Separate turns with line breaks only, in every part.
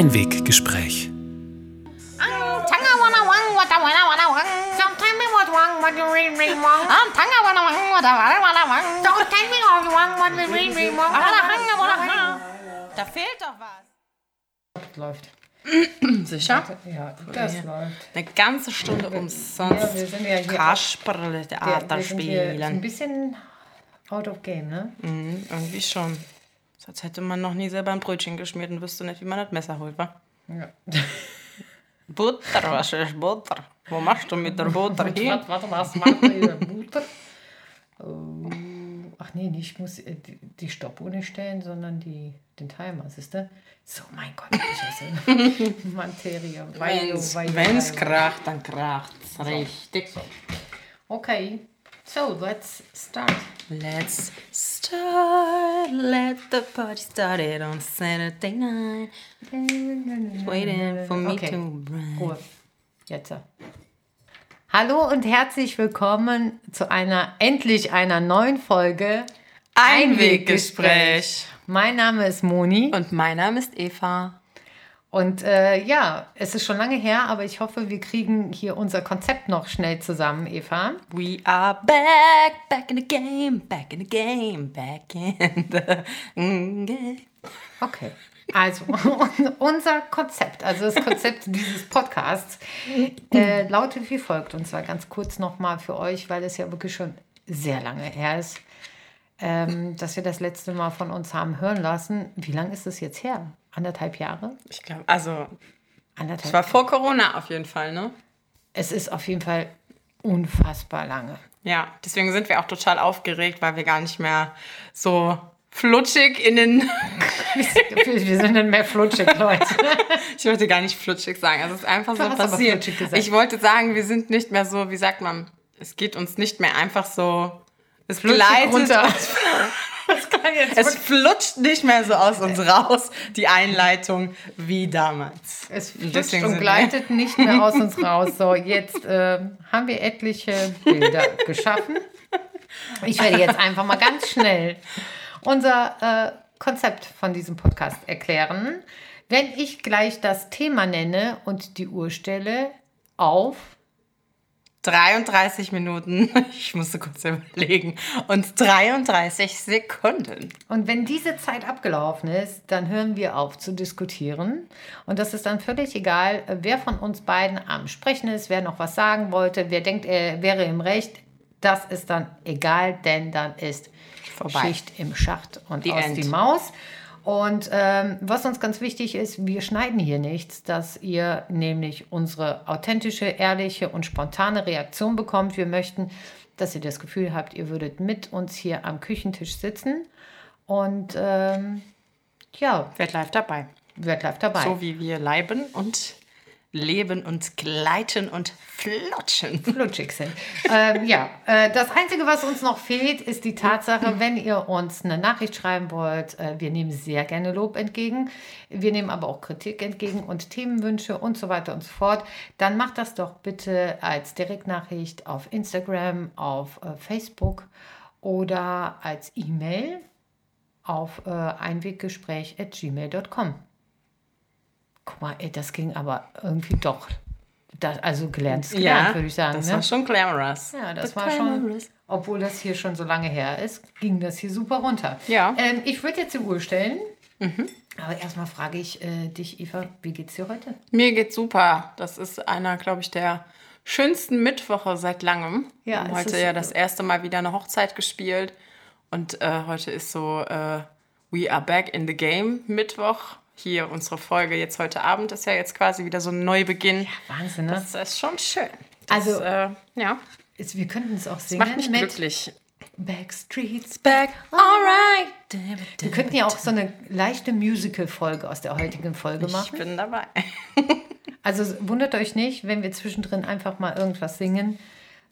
Einweggespräch.
Da fehlt doch was.
Läuft.
Sicher?
Ja, das
Ja.
läuft.
Eine ganze Stunde umsonst
Ja, wir sind ja hier sind hier so ein
spielen.
bisschen out of game, ne?
Mhm, irgendwie schon. So, Als hätte man noch nie selber ein Brötchen geschmiert und wüsste nicht, wie man das Messer holt, wa?
Ja.
Butter, was ist Butter? Wo machst du mit der Butter hin?
Warte, warte, was macht ihr über Mutter? Oh. Ach nee, ich muss äh, die, Stoppuhr nicht stellen, sondern die, den Timer, siehst du? So, mein Gott, ich esse. Materie.
Wenn's,
weio,
wenn's
weio.
kracht, dann kracht's richtig.
Okay, so let's start.
Let's start, let the party started on Saturday night. Waiting for me
Okay.
to run.
Ruhe. Jetzt. Hallo und herzlich willkommen zu einer, endlich einer neuen Folge
Einweggespräch.
Mein Name ist Moni
Und mein Name ist Eva.
Und äh, ja, es ist schon lange her, aber ich hoffe, wir kriegen hier unser Konzept noch schnell zusammen, Eva.
We are back, back in the game, back in the game, back in the game.
Okay. Also, unser Konzept, also das Konzept dieses Podcasts, äh, lautet wie folgt. Und zwar ganz kurz nochmal für euch, weil es ja wirklich schon sehr lange her ist, ähm, dass wir das letzte Mal von uns haben hören lassen. Wie lange ist es jetzt her? Anderthalb Jahre?
Ich glaube, also,
Anderthalb
es war vor Corona auf jeden Fall, ne?
Es ist auf jeden Fall unfassbar lange.
Ja, deswegen sind wir auch total aufgeregt, weil wir gar nicht mehr so flutschig in den.
Wir sind dann mehr flutschig, Leute.
Ich wollte gar nicht flutschig sagen, also es ist einfach so
hast aber
passiert. Ich wollte sagen, wir sind nicht mehr so, wie sagt man, es geht uns nicht mehr einfach so. Es
Flutschig
gleitet
runter.
Es flutscht nicht mehr so aus uns raus, die Einleitung, wie damals.
Es flutscht und gleitet nicht mehr aus uns raus. So, jetzt ähm, haben wir etliche Bilder geschaffen. Ich werde jetzt einfach mal ganz schnell unser äh, Konzept von diesem Podcast erklären. Wenn ich gleich das Thema nenne und die Uhr stelle auf
33 Minuten, ich musste kurz überlegen, und 33 Sekunden.
Und wenn diese Zeit abgelaufen ist, dann hören wir auf zu diskutieren. Und das ist dann völlig egal, wer von uns beiden am Sprechen ist, wer noch was sagen wollte, wer denkt, er wäre im Recht. Das ist dann egal, denn dann ist
Vorbei.
Schicht im Schacht und
The
aus
end.
die Maus. Und ähm, was uns ganz wichtig ist, wir schneiden hier nichts, dass ihr nämlich unsere authentische, ehrliche und spontane Reaktion bekommt. Wir möchten, dass ihr das Gefühl habt, ihr würdet mit uns hier am Küchentisch sitzen und ähm, ja,
Werd live dabei.
wird live dabei.
So wie wir leiben und leben und gleiten und flutschen.
flutschig sind. ähm, ja, äh, das Einzige, was uns noch fehlt, ist die Tatsache, wenn ihr uns eine Nachricht schreiben wollt, äh, wir nehmen sehr gerne Lob entgegen, wir nehmen aber auch Kritik entgegen und Themenwünsche und so weiter und so fort, dann macht das doch bitte als Direktnachricht auf Instagram, auf äh, Facebook oder als E-Mail auf äh, einweggespräch.gmail.com. Guck mal, ey, das ging aber irgendwie doch. Das, also gelernt ist gelernt, würde ich sagen.
das
ne?
war schon glamorous.
Ja, das
The
war schon,
glamorous.
obwohl das hier schon so lange her ist, ging das hier super runter.
Ja.
Ähm, ich würde jetzt die Uhr stellen. Aber erstmal frage ich äh, dich, Eva, wie geht's dir heute?
Mir geht's super. Das ist einer, glaube ich, der schönsten Mittwoche seit langem.
Ja,
Wir haben heute ja das erste Mal wieder eine Hochzeit gespielt. Und äh, heute ist so äh, We are back in the game Mittwoch. Hier unsere Folge jetzt heute Abend ist ja jetzt quasi wieder so ein Neubeginn.
Wahnsinn, ne?
Das ist schon schön. Das,
Also-
äh, ja,
Ist, wir könnten es auch singen
macht mich
mit
glücklich.
Backstreets
Back, alright.
Wir könnten ja auch so eine leichte Musical-Folge aus der heutigen Folge
Ich
machen.
bin dabei.
Also wundert euch nicht, wenn wir zwischendrin einfach mal irgendwas singen,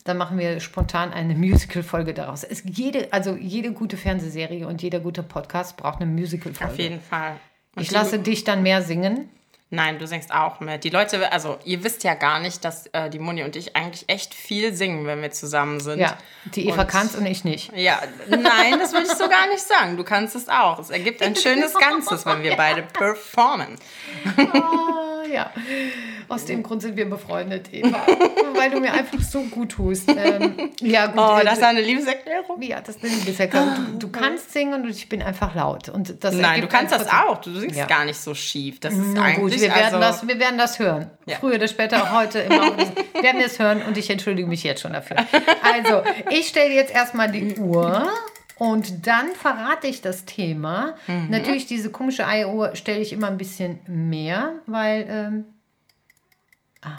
dann machen wir spontan eine Musical-Folge daraus. Es, jede, also jede gute Fernsehserie und jeder gute Podcast braucht eine Musical-Folge.
Auf jeden Fall. Und
Ich lasse dich dann mehr singen.
Nein, du singst auch mit. Die Leute, also ihr wisst ja gar nicht, dass äh, die Moni und ich eigentlich echt viel singen, wenn wir zusammen sind.
Ja, die Eva
Und-
kann's und ich nicht.
Ja, nein, das würde ich so gar nicht sagen. Du kannst es auch. Es ergibt ein schönes Ganzes, wenn wir beide performen.
Ah, ja. Aus dem Grund sind wir befreundet, Eva. Weil du mir einfach so gut tust. Ähm, ja, gut.
Oh,
äh,
das ist eine Liebeserklärung.
ja, das ist eine Liebeserklärung. Du, du kannst singen und ich bin einfach laut. Und das
Nein, du kannst das
Prozent-
auch. Du singst
Ja.
gar nicht so schief. Das ist
Na
eigentlich
gut, wir werden,
also,
das, wir werden das hören.
Ja.
Früher oder später, auch heute im Laufe des, werden wir es hören und ich entschuldige mich jetzt schon dafür. Also, ich stelle jetzt erstmal die Uhr und dann verrate ich das Thema.
Mhm.
Natürlich, diese komische Eieruhr stelle ich immer ein bisschen mehr, weil. Ähm, ah,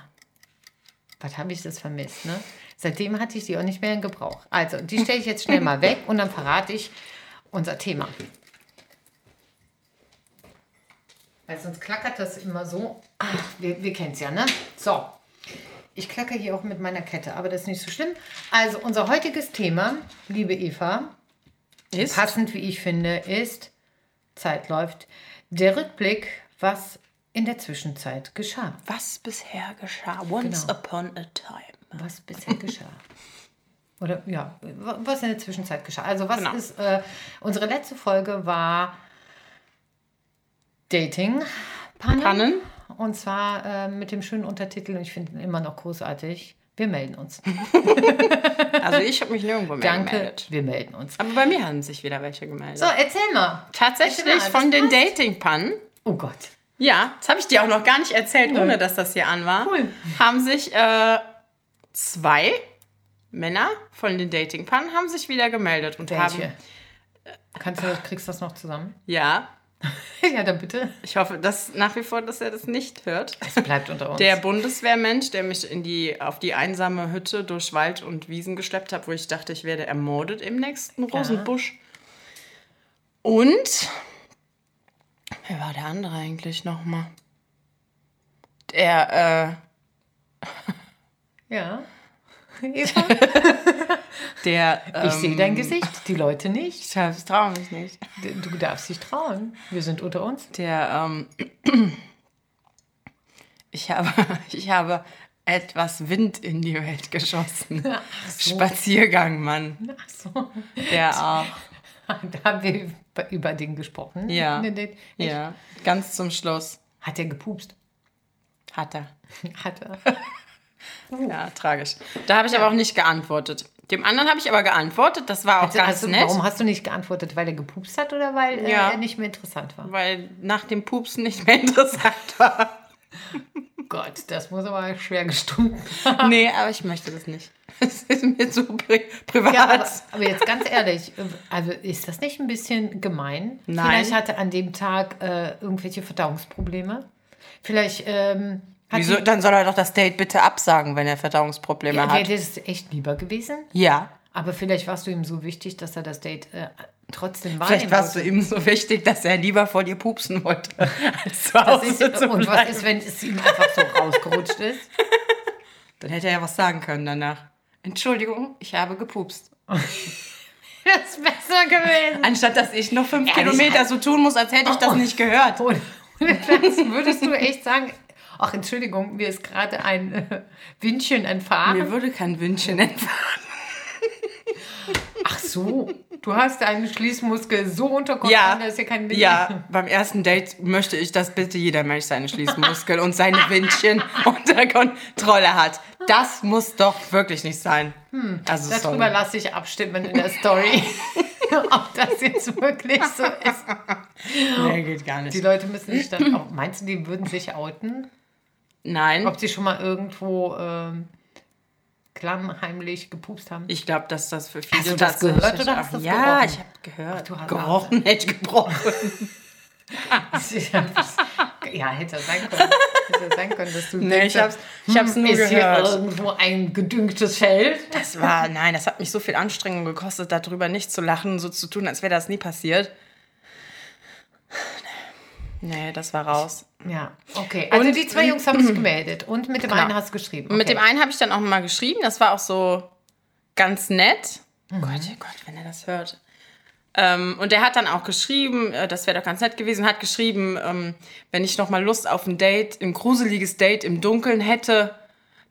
was habe ich das vermisst, ne? Seitdem hatte ich die auch nicht mehr in Gebrauch. Also, die stelle ich jetzt schnell mal weg und dann verrate ich unser Thema. Weil sonst klackert das immer so. Ah, wir wir kennen es ja, ne? So. Ich klacke hier auch mit meiner Kette, aber das ist nicht so schlimm. Also, unser heutiges Thema, liebe Eva,
ist,
passend wie ich finde, ist, Zeit läuft, der Rückblick, was in der Zwischenzeit geschah.
was bisher geschah. Once
Genau.
upon a time.
Was bisher geschah. Oder ja, wa- was in der Zwischenzeit geschah. Also was
Genau.
ist, äh, unsere letzte Folge war Dating.
Pannen?
Und zwar äh, mit dem schönen Untertitel, und ich finde ihn immer noch großartig. Wir melden uns.
Also ich habe mich nirgendwo mehr
Danke,
gemeldet.
wir melden uns.
Aber bei mir haben sich wieder welche gemeldet.
So, erzähl mal.
Tatsächlich
Erzähl mal,
von den. Dating-Pannen.
Oh Gott.
Ja, das habe ich dir auch noch gar nicht erzählt, ohne dass das hier an war.
Cool.
Haben sich äh, zwei Männer von den Dating-Pannen haben sich wieder gemeldet und
Welche?
haben
Kannst du, kriegst du das noch zusammen?
ja,
ja, dann bitte.
ich hoffe, dass nach wie vor, dass er das nicht hört.
Es bleibt unter uns.
Der Bundeswehrmensch, der mich in die, auf die einsame Hütte durch Wald und Wiesen geschleppt hat, wo ich dachte, ich werde ermordet im nächsten Rosenbusch. Und wer war der andere eigentlich nochmal? Der,
ja. Eva,
äh, der.
ich sehe dein
ähm,
Gesicht, die Leute nicht.
Ich traue mich nicht.
Du darfst dich trauen. Wir sind unter uns.
Der, ähm, ich habe, ich habe etwas Wind in die Welt geschossen.
so.
Spaziergang, Mann.
Ach so.
Der auch.
Da haben wir über- den gesprochen.
Ja.
Ne,
Ja, ganz zum Schluss
Hat er gepupst?
hat er.
Hat er.
Ja, tragisch. Da habe ich aber auch nicht geantwortet. Dem anderen habe ich aber geantwortet. Das war auch
Also,
ganz
hast du,
nett.
Warum hast du nicht geantwortet? Weil er gepupst hat oder weil äh,
Ja.
er nicht mehr interessant war?
Weil nach dem Pupsen nicht mehr interessant war.
Gott, das muss aber schwer gestunken haben.
nee, aber ich möchte das nicht. Es ist mir zu pri privat.
Ja, aber, aber jetzt ganz ehrlich, äh, also ist das nicht ein bisschen gemein?
Nein.
Vielleicht hatte an dem Tag äh, irgendwelche Verdauungsprobleme. Vielleicht ähm,
Wieso? Dann soll er doch das Date bitte absagen, wenn er Verdauungsprobleme
Ja,
hat.
wäre das echt lieber gewesen.
Ja.
Aber vielleicht warst du ihm so wichtig, dass er das Date äh, trotzdem wahrnehmen
Vielleicht warst du ihm so wichtig, dass er lieber vor dir pupsen wollte, als zu Hause
ist,
zu
und was
bleiben.
ist, wenn es ihm einfach so rausgerutscht ist?
Dann hätte er ja was sagen können danach. Entschuldigung, ich habe gepupst.
Das ist besser gewesen.
Anstatt dass ich noch fünf
Ehrlich?
Kilometer so tun muss, als hätte ich das nicht gehört.
Und das würdest du echt sagen, ach Entschuldigung, mir ist gerade ein äh, Windchen entfahren.
Mir würde kein Wünschen entfahren.
Ach so, du hast deinen Schließmuskel so unter Kontrolle,
Ja,
dass hier kein Wind
ja, beim ersten Date möchte ich, dass bitte jeder Mensch seine Schließmuskeln und seine Windchen unter Kontrolle hat. Das muss doch wirklich nicht sein. Also
Darüber lasse ich abstimmen in der Story, ob das jetzt wirklich so ist.
Nee, geht gar
Die
nicht.
Leute müssen sich dann auch, meinst du, die würden sich outen?
Nein,
Ob sie schon mal irgendwo ähm, klammheimlich gepupst haben?
ich glaube, dass das für viele
Hast du das
tatsächlich
gehört oder hast du das
Ja,
gerochen?
ich habe gehört.
du hast-
gerochen, hätte ich gebrochen.
ja, hätte sein können. Hätte sein können, dass du
Nee, ich hab's, ich hab's
hm,
nur
ist
gehört.
hier irgendwo ein gedüngtes Feld?
Das war, nein, das hat mich so viel Anstrengung gekostet, darüber nicht zu lachen, so zu tun, als wäre das nie passiert. Nee, das war raus.
Ja, okay. Also
Und-
die zwei Jungs haben sich gemeldet und mit dem einen hast du geschrieben. Okay.
Und mit dem einen habe ich dann auch mal geschrieben, das war auch so ganz nett.
Mhm.
Gott, oh Gott, wenn er das hört. Ähm, und der hat dann auch geschrieben, äh, das wäre doch ganz nett gewesen, hat geschrieben, ähm, wenn ich noch mal Lust auf ein Date, ein gruseliges Date im Dunkeln hätte,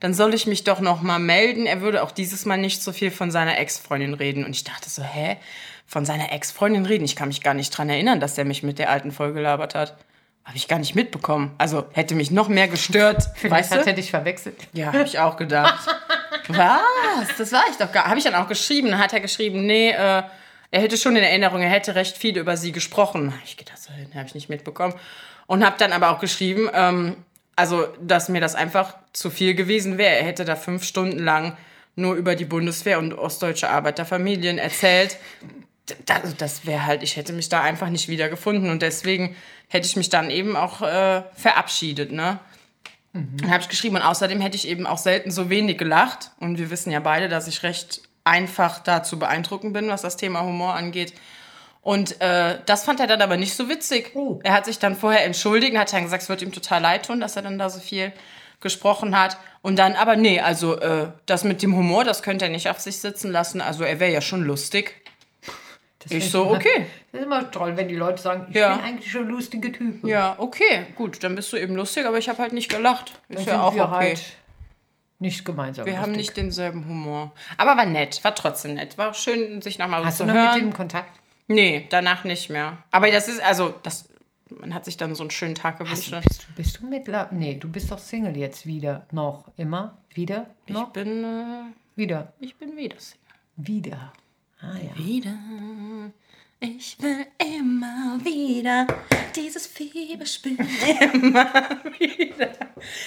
dann soll ich mich doch noch mal melden. Er würde auch dieses Mal nicht so viel von seiner Ex-Freundin reden. Und ich dachte so, hä? Von seiner Ex-Freundin reden? Ich kann mich gar nicht dran erinnern, dass er mich mit der alten voll gelabert hat. Habe ich gar nicht mitbekommen. Also hätte mich noch mehr gestört.
Vielleicht
weißt
hat
du?
er dich verwechselt.
Ja, habe ich auch gedacht. Was? Das war ich doch gar. Habe ich dann auch geschrieben. Dann hat er geschrieben, nee, äh, er hätte schon in Erinnerung, er hätte recht viel über sie gesprochen. Ich gedacht, so, habe ich nicht mitbekommen. Und habe dann aber auch geschrieben, ähm, also, dass mir das einfach zu viel gewesen wäre. Er hätte da fünf Stunden lang nur über die Bundeswehr und ostdeutsche Arbeiterfamilien erzählt. Das, das wäre halt, ich hätte mich da einfach nicht wiedergefunden und deswegen hätte ich mich dann eben auch äh, verabschiedet, ne? Dann habe ich geschrieben und außerdem hätte ich eben auch selten so wenig gelacht. Und wir wissen ja beide, dass ich recht einfach da zu beeindrucken bin, was das Thema Humor angeht. Und äh, das fand er dann aber nicht so witzig.
Oh.
Er hat sich dann vorher entschuldigt, hat dann gesagt, es wird ihm total leid tun, dass er dann da so viel gesprochen hat. Und dann aber, nee, also äh, das mit dem Humor, das könnte er nicht auf sich sitzen lassen. Also er wäre ja schon lustig.
Das
Ich so,
immer-
okay.
Das ist immer toll, wenn die Leute sagen, ich
Ja.
bin eigentlich schon lustige Typ.
Ja, okay, gut, dann bist du eben lustig, aber ich habe halt nicht gelacht. Ist
Dann
ja auch
wir
okay.
halt nicht gemeinsam.
Wir haben
lustig.
nicht denselben Humor. Aber war nett, war trotzdem nett. War schön, sich nochmal
Hast
zu
du noch mit
hören.
dem Kontakt?
Nee, danach nicht mehr. Aber das ist, also, das, man hat sich dann so einen schönen Tag gewünscht. ne?
Bist du, bist du mittler? Nee, du bist doch Single jetzt wieder. Noch. Immer? Wieder?
Ich
Noch?
bin, äh,
Wieder.
ich bin wieder Single.
Wieder. Ah ja.
Wieder. Ich will immer wieder dieses Fieberspiel immer wieder.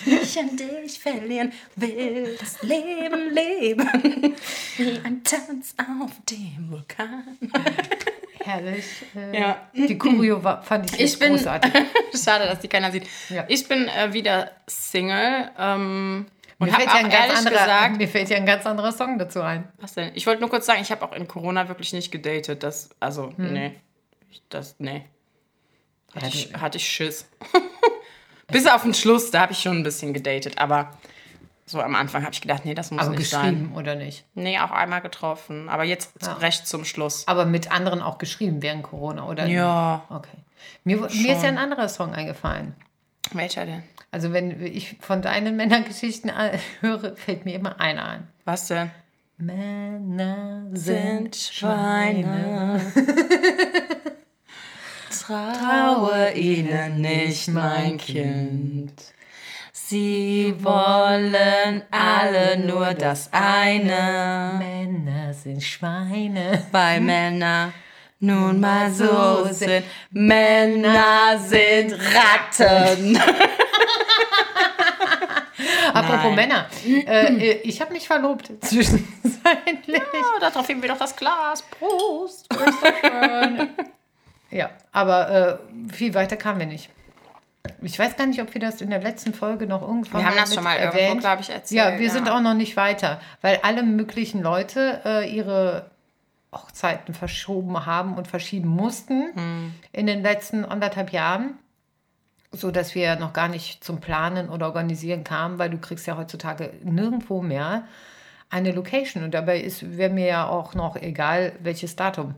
Ich an dich verlieren will das Leben leben. Wie ein Tanz auf dem Vulkan.
Herrlich. Äh,
Ja.
Die Choreo war, fand ich,
Ich bin.
großartig.
Schade, dass die keiner sieht.
Ja.
Ich bin äh, wieder Single. Ähm, und
Mir fällt, ja
auch
ein ganz
ehrlich
anderer,
gesagt.
mir fällt ja ein ganz anderer Song dazu ein.
Was denn? Ich wollte nur kurz sagen, ich habe auch in Corona wirklich nicht gedatet. Das, also,
Hm.
nee. Das, nee. Hatte,
Ja,
ich, hatte ich Schiss. Bis auf den Schluss, da habe ich schon ein bisschen gedatet. Aber so am Anfang habe ich gedacht, nee, das muss
Aber
nicht sein.
geschrieben oder nicht?
Nee, auch einmal getroffen. Aber jetzt
Ja.
recht zum Schluss.
Aber mit anderen auch geschrieben während Corona, oder?
Ja.
Okay. Mir, mir ist ja ein anderer Song eingefallen.
Welcher denn?
Also wenn ich von deinen Männergeschichten höre, fällt mir immer einer ein.
Was denn?
Männer
sind Schweine. Traue ihnen nicht, mein Kind. Sie wollen alle nur das eine,
Männer sind Schweine.
weil Männer nun mal so sind. Männer sind Ratten.
Apropos. Männer, äh, ich habe mich verlobt zwischenzeitlich.
Oh, da drauf heben wir doch das Glas. Prost.
Ja, aber äh, viel weiter kamen wir nicht. Ich weiß gar nicht, ob wir das in der letzten Folge noch irgendwann
Wir haben das schon mal irgendwo,
erwähnt.
glaube ich, erzählt.
Ja, wir sind auch noch nicht weiter, weil alle möglichen Leute äh, ihre Hochzeiten verschoben haben und verschieben mussten
Hm.
in den letzten anderthalb Jahren, so dass wir noch gar nicht zum Planen oder Organisieren kamen, weil du kriegst ja heutzutage nirgendwo mehr eine Location und dabei ist wäre mir ja auch noch egal, welches Datum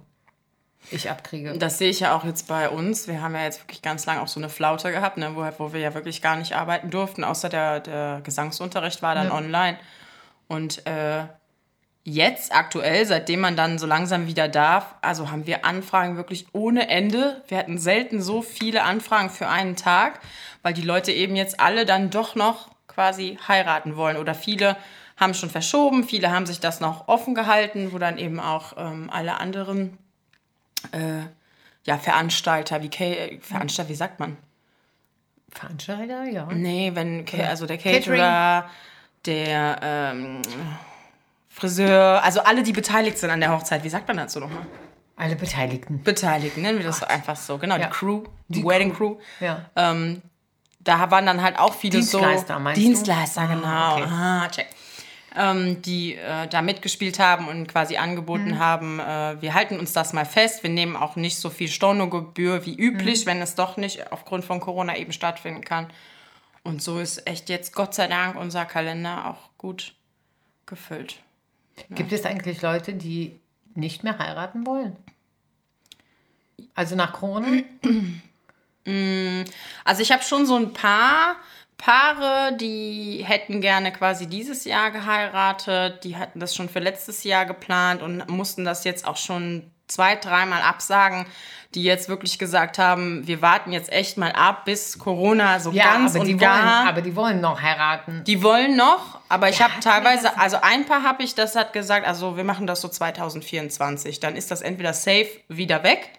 ich abkriege.
Das sehe ich ja auch jetzt bei uns. Wir haben ja jetzt wirklich ganz lang auch so eine Flaute gehabt, ne, wo, wo wir ja wirklich gar nicht arbeiten durften, außer der, der Gesangsunterricht war dann
Ja.
online. Und äh, jetzt aktuell, seitdem man dann so langsam wieder darf, also haben wir Anfragen wirklich ohne Ende. Wir hatten selten so viele Anfragen für einen Tag, weil die Leute eben jetzt alle dann doch noch quasi heiraten wollen. Oder viele haben schon verschoben, viele haben sich das noch offen gehalten, wo dann eben auch ähm, alle anderen äh, ja, Veranstalter, wie K Veranstalter, wie sagt man?
Veranstalter, ja.
Nee, wenn, Ca- also der
Catering.
Caterer, der ähm, Friseur, also alle, die beteiligt sind an der Hochzeit, wie sagt man dazu nochmal?
Alle Beteiligten.
Beteiligt, nennen wir das so einfach so, genau,
Ja.
die Crew, die,
Die
Wedding Crew.
Ja.
Ähm, da waren dann halt auch viele
Dienstleister,
so
meinst du?
Dienstleister,
Ah,
genau.
okay.
Ah, check. Ähm, die äh, da mitgespielt haben und quasi angeboten
Mhm.
haben, äh, wir halten uns das mal fest, wir nehmen auch nicht so viel Stornogebühr wie üblich,
Mhm.
wenn es doch nicht aufgrund von Corona eben stattfinden kann. Und so ist echt jetzt Gott sei Dank unser Kalender auch gut gefüllt.
Gibt es eigentlich Leute, die nicht mehr heiraten wollen? Also nach Krone?
Also ich habe schon so ein paar Paare, die hätten gerne quasi dieses Jahr geheiratet, die hatten das schon für letztes Jahr geplant und mussten das jetzt auch schon zwei, dreimal absagen, die jetzt wirklich gesagt haben, wir warten jetzt echt mal ab, bis Corona so ganz
aber
und gar...
wollen, aber die wollen noch heiraten.
Die wollen noch, aber ich
Ja,
habe teilweise, also ein Paar habe ich, das hat gesagt, also wir machen das so 2024. Dann ist das entweder safe wieder weg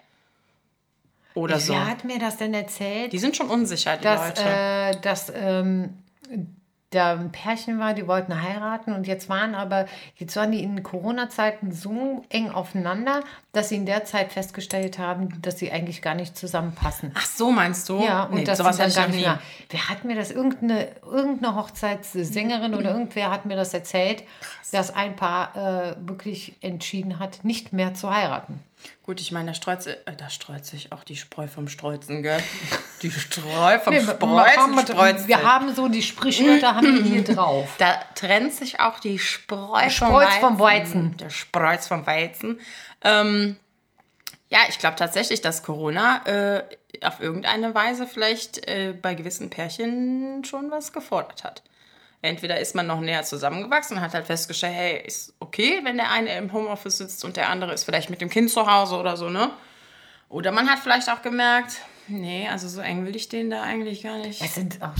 oder so.
Wer hat mir das denn erzählt?
Die sind schon unsicher, die
dass,
Leute.
äh, dass ähm, da ein Pärchen war, die wollten heiraten und jetzt waren aber, jetzt waren die in Corona-Zeiten so eng aufeinander, dass sie in der Zeit festgestellt haben, dass sie eigentlich gar nicht zusammenpassen.
Ach so, meinst du?
Ja, und
nee,
das
sowas
dann gar nicht mehr. Wer hat mir das? Irgendeine, irgendeine Hochzeitssängerin oder irgendwer hat mir das erzählt, dass ein Paar äh, wirklich entschieden hat, nicht mehr zu heiraten.
Gut, ich meine, da streut, äh, da streut sich auch die Spreu vom Streuzen, gell? Die Streu vom Spreuzen
haben,
streut
wir haben so die Sprichwörter haben wir hier drauf.
Da trennt sich auch die Spreu vom Weizen.
vom Weizen.
Der Spreuz vom Weizen. Ähm, ja, ich glaube tatsächlich, dass Corona äh, auf irgendeine Weise vielleicht äh, bei gewissen Pärchen schon was gefordert hat. Entweder ist man noch näher zusammengewachsen und hat halt festgestellt, hey, ist okay, wenn der eine im Homeoffice sitzt und der andere ist vielleicht mit dem Kind zu Hause oder so, ne? Oder man hat vielleicht auch gemerkt, nee, also so eng will ich den da eigentlich gar nicht.
Es sind auch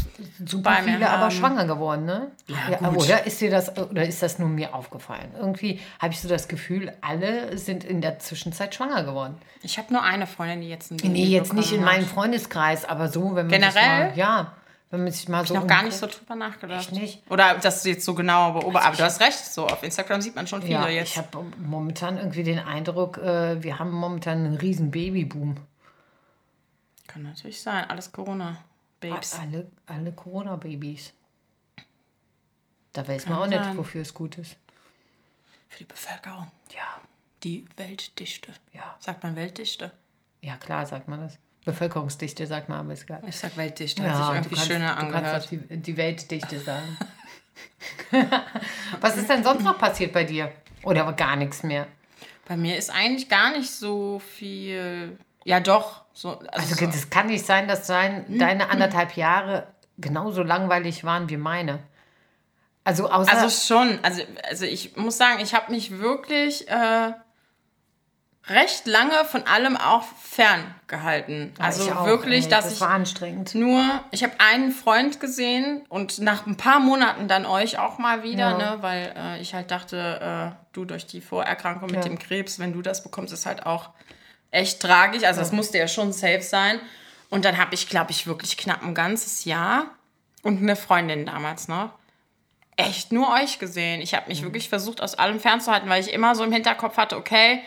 super viele aber schwanger geworden, ne?
Ja, gut.
Oder ist dir das oder ist das nur mir aufgefallen? Irgendwie habe ich so das Gefühl, alle sind in der Zwischenzeit schwanger geworden.
Ich habe nur eine Freundin, die jetzt ein
Nee,
Baby
jetzt nicht in meinem Freundeskreis, aber so, wenn man
Generell?
mal, ja, wenn man sich mal so
noch gar nicht so drüber nachgedacht.
Echt nicht?
Oder dass du jetzt so genau beobachtest. Aber du hast recht, so auf Instagram sieht man schon viele
Ja,
jetzt.
ich habe momentan irgendwie den Eindruck, äh, wir haben momentan einen riesen Babyboom.
Kann natürlich sein, alles Corona. Babes.
Alle, alle Corona-Babys. Da weiß man auch nicht,
sein.
wofür es gut ist.
Für die Bevölkerung.
Ja,
Die Weltdichte.
ja.
Sagt man Weltdichte?
Ja, klar, sagt man das. Bevölkerungsdichte sagt man, aber ist.
Ich sag Weltdichte, hat sich irgendwie
kannst,
schöner
du kannst
angehört.
auch die, die Weltdichte sagen. Was ist denn sonst noch passiert bei dir? Oder aber gar nichts mehr?
Bei mir ist eigentlich gar nicht so viel. Ja, doch. So, also,
Also
so.
das kann nicht sein, dass dein, deine anderthalb Jahre genauso langweilig waren wie meine. Also außer
Also schon, also, also ich muss sagen, ich habe mich wirklich äh, recht lange von allem auch ferngehalten. Also
ich auch,
wirklich,
ey,
dass
das
ich
war anstrengend.
nur, ich habe einen Freund gesehen und nach ein paar Monaten dann euch auch mal wieder,
Ja.
ne, weil äh, ich halt dachte, äh, du durch die Vorerkrankung mit
Ja.
dem Krebs, wenn du das bekommst, ist halt auch echt tragisch. Also das musste ja schon safe sein. Und dann habe ich, glaube ich, wirklich knapp ein ganzes Jahr und eine Freundin damals noch echt nur euch gesehen. Ich habe mich wirklich versucht, aus allem fernzuhalten, weil ich immer so im Hinterkopf hatte, okay,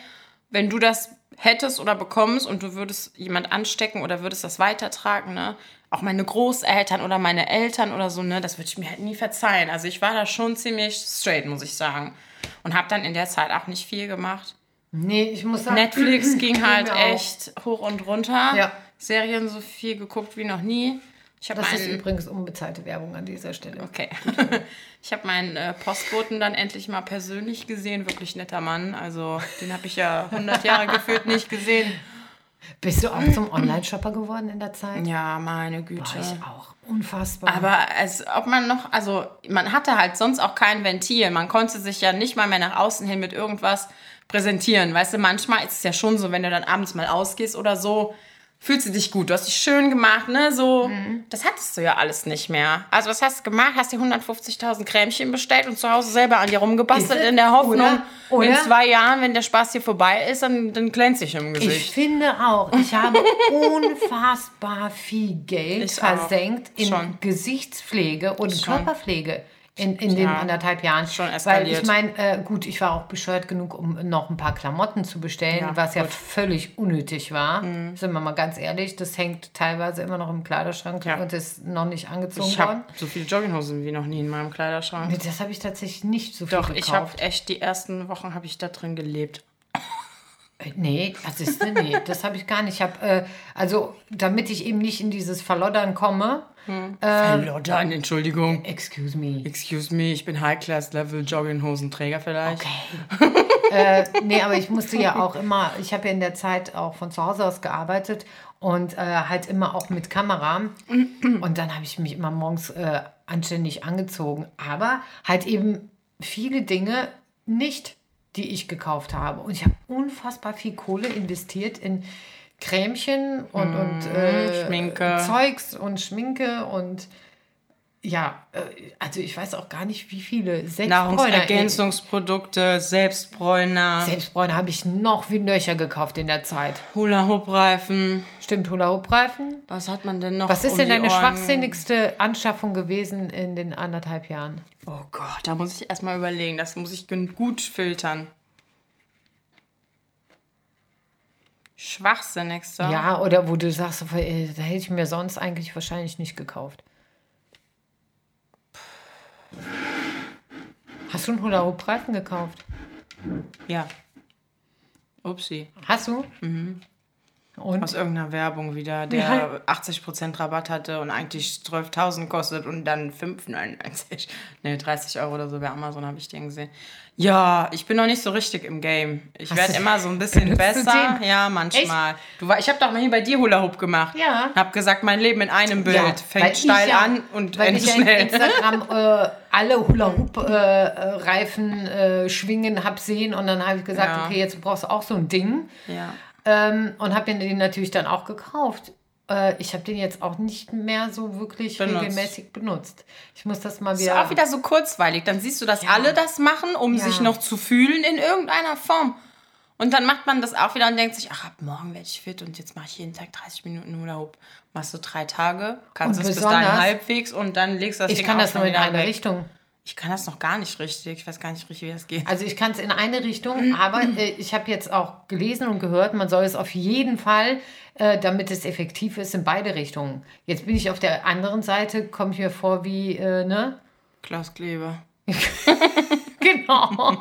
wenn du das hättest oder bekommst und du würdest jemand anstecken oder würdest das weitertragen, ne? Auch meine Großeltern oder meine Eltern oder so, ne? Das würde ich mir halt nie verzeihen. Also ich war da schon ziemlich straight, muss ich sagen. Und habe dann in der Zeit auch nicht viel gemacht.
Nee, ich muss sagen.
Netflix ging halt echt hoch und runter.
Ja.
Serien so viel geguckt wie noch nie. Ich
Das ist
einen
übrigens unbezahlte Werbung an dieser Stelle.
Okay. Ich habe meinen äh, Postboten dann endlich mal persönlich gesehen. Wirklich netter Mann. Also, den habe ich ja 100 Jahre gefühlt nicht gesehen.
Bist du auch zum Online-Shopper geworden in der Zeit?
Ja, meine Güte.
War ich auch. Unfassbar.
Aber als ob man noch, also man hatte halt sonst auch kein Ventil. Man konnte sich ja nicht mal mehr nach außen hin mit irgendwas präsentieren. Weißt du, manchmal ist es ja schon so, wenn du dann abends mal ausgehst oder so, fühlst du dich gut. Du hast dich schön gemacht, ne? So, das hattest du ja alles nicht mehr. Also was hast du gemacht? Hast dir 150.000 Cremchen bestellt und zu Hause selber an dir rumgebastelt in der Hoffnung,
Oder? Oder?
in zwei Jahren, wenn der Spaß hier vorbei ist, dann, dann glänzt sich im
ich
Gesicht.
finde auch, ich habe unfassbar viel Geld
Ich auch.
versenkt in
Schon.
Gesichtspflege und
Schon.
Körperpflege. In, in den
Ja.
anderthalb Jahren.
Schon
Weil
eskaliert.
ich meine, äh, gut, ich war auch bescheuert genug, um noch ein paar Klamotten zu bestellen,
Ja,
was ja
gut. Mhm.
völlig unnötig war. Sind wir mal ganz ehrlich, das hängt teilweise immer noch im Kleiderschrank
Ja.
und ist noch nicht angezogen
Ich
worden.
so viele Jogginghosen wie noch nie in meinem Kleiderschrank.
Das habe ich tatsächlich nicht so viel
Doch,
gekauft.
ich habe echt die ersten Wochen habe ich da drin gelebt.
Äh, Nee, das ist nee, das habe ich gar nicht. Ich habe äh, also, damit ich eben nicht in dieses Verloddern komme.
Verloddern, Entschuldigung.
Excuse me.
Excuse me, ich bin High-Class-Level Jogginghosenträger vielleicht.
Okay. äh, nee, aber ich musste ja auch immer, ich habe ja in der Zeit auch von zu Hause aus gearbeitet und äh, halt immer auch mit Kamera. Und dann habe ich mich immer morgens äh, anständig angezogen. Aber halt eben viele Dinge nicht, die ich gekauft habe. Und ich habe unfassbar viel Kohle investiert in Cremchen und, und äh,
Schminke.
Zeugs und Schminke und ja, äh, also ich weiß auch gar nicht, wie viele.
Nahrungsergänzungsprodukte, Selbstbräuner,
Selbstbräuner habe ich noch wie Nöcher gekauft in der Zeit.
Hula-Hoop-Reifen.
Stimmt, Hula-Hoop-Reifen.
Was hat man denn noch?
Was ist
um
denn deine schwachsinnigste Anschaffung gewesen in den anderthalb Jahren?
Oh Gott, da muss ich erstmal überlegen. Das muss ich gut filtern. Schwachsinnigste.
Ja, oder wo du sagst, äh, da hätte ich mir sonst eigentlich wahrscheinlich nicht gekauft. Hast du einen Hula-Hoop-Reifen gekauft?
Ja. Upsi.
Hast du? Und?
Aus irgendeiner Werbung wieder, der
Ja.
80% Rabatt hatte und eigentlich 12.000 kostet und dann 5,99. Ne, 30 Euro oder so bei Amazon habe ich den gesehen. Ja, ich bin noch nicht so richtig im Game. Ich werde
du-
immer so ein bisschen
du
besser. Ja, manchmal. Du, war- ich habe doch mal hier bei dir Hula Hoop gemacht.
Ja.
Hab gesagt, mein Leben in einem Bild.
weil
Fängt
ich
steil
ja,
an und
weil
endet
ich ja
schnell.
Instagram äh, alle Hula-Hoop-Reifen äh, schwingen hab sehen und dann habe ich gesagt,
Ja.
okay, jetzt brauchst du auch so ein Ding.
ja.
Ähm, und habe mir den natürlich dann auch gekauft. Äh, ich habe den jetzt auch nicht mehr so wirklich
Benutzt.
regelmäßig benutzt. Ich muss das mal
Ist
wieder.
auch wieder so kurzweilig. Dann siehst du, dass alle das machen, um
Ja.
sich noch zu fühlen in irgendeiner Form. Und dann macht man das auch wieder und denkt sich, ach, ab morgen werde ich fit und jetzt mache ich jeden Tag 30 Minuten Hoop. Machst du drei Tage, kannst
Und
es bis dahin halbwegs und dann legst du das
ich
Ding
kann das nur in eine. Richtung.
Ich kann das noch gar nicht richtig. Ich weiß gar nicht richtig, wie das geht.
Also ich kann es in eine Richtung, aber äh, ich habe jetzt auch gelesen und gehört, man soll es auf jeden Fall, äh, damit es effektiv ist, in beide Richtungen. Jetzt bin ich auf der anderen Seite, komme ich mir vor wie, äh, ne?
Klaus Kleber.
Genau.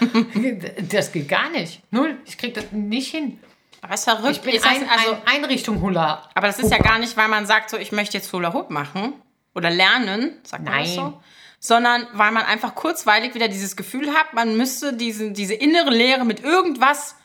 das geht gar nicht. Null. Ich kriege das nicht hin.
Aber ist verrückt.
Ich bin
Ist
ein,
also,
ein Einrichtung-Hula.
aber das ist ja gar nicht, weil man sagt, so, ich möchte jetzt Hula Hoop machen oder lernen, sagt man das
Nein.
so. Sondern weil man einfach kurzweilig wieder dieses Gefühl hat, man müsste diese, diese innere Leere mit irgendwas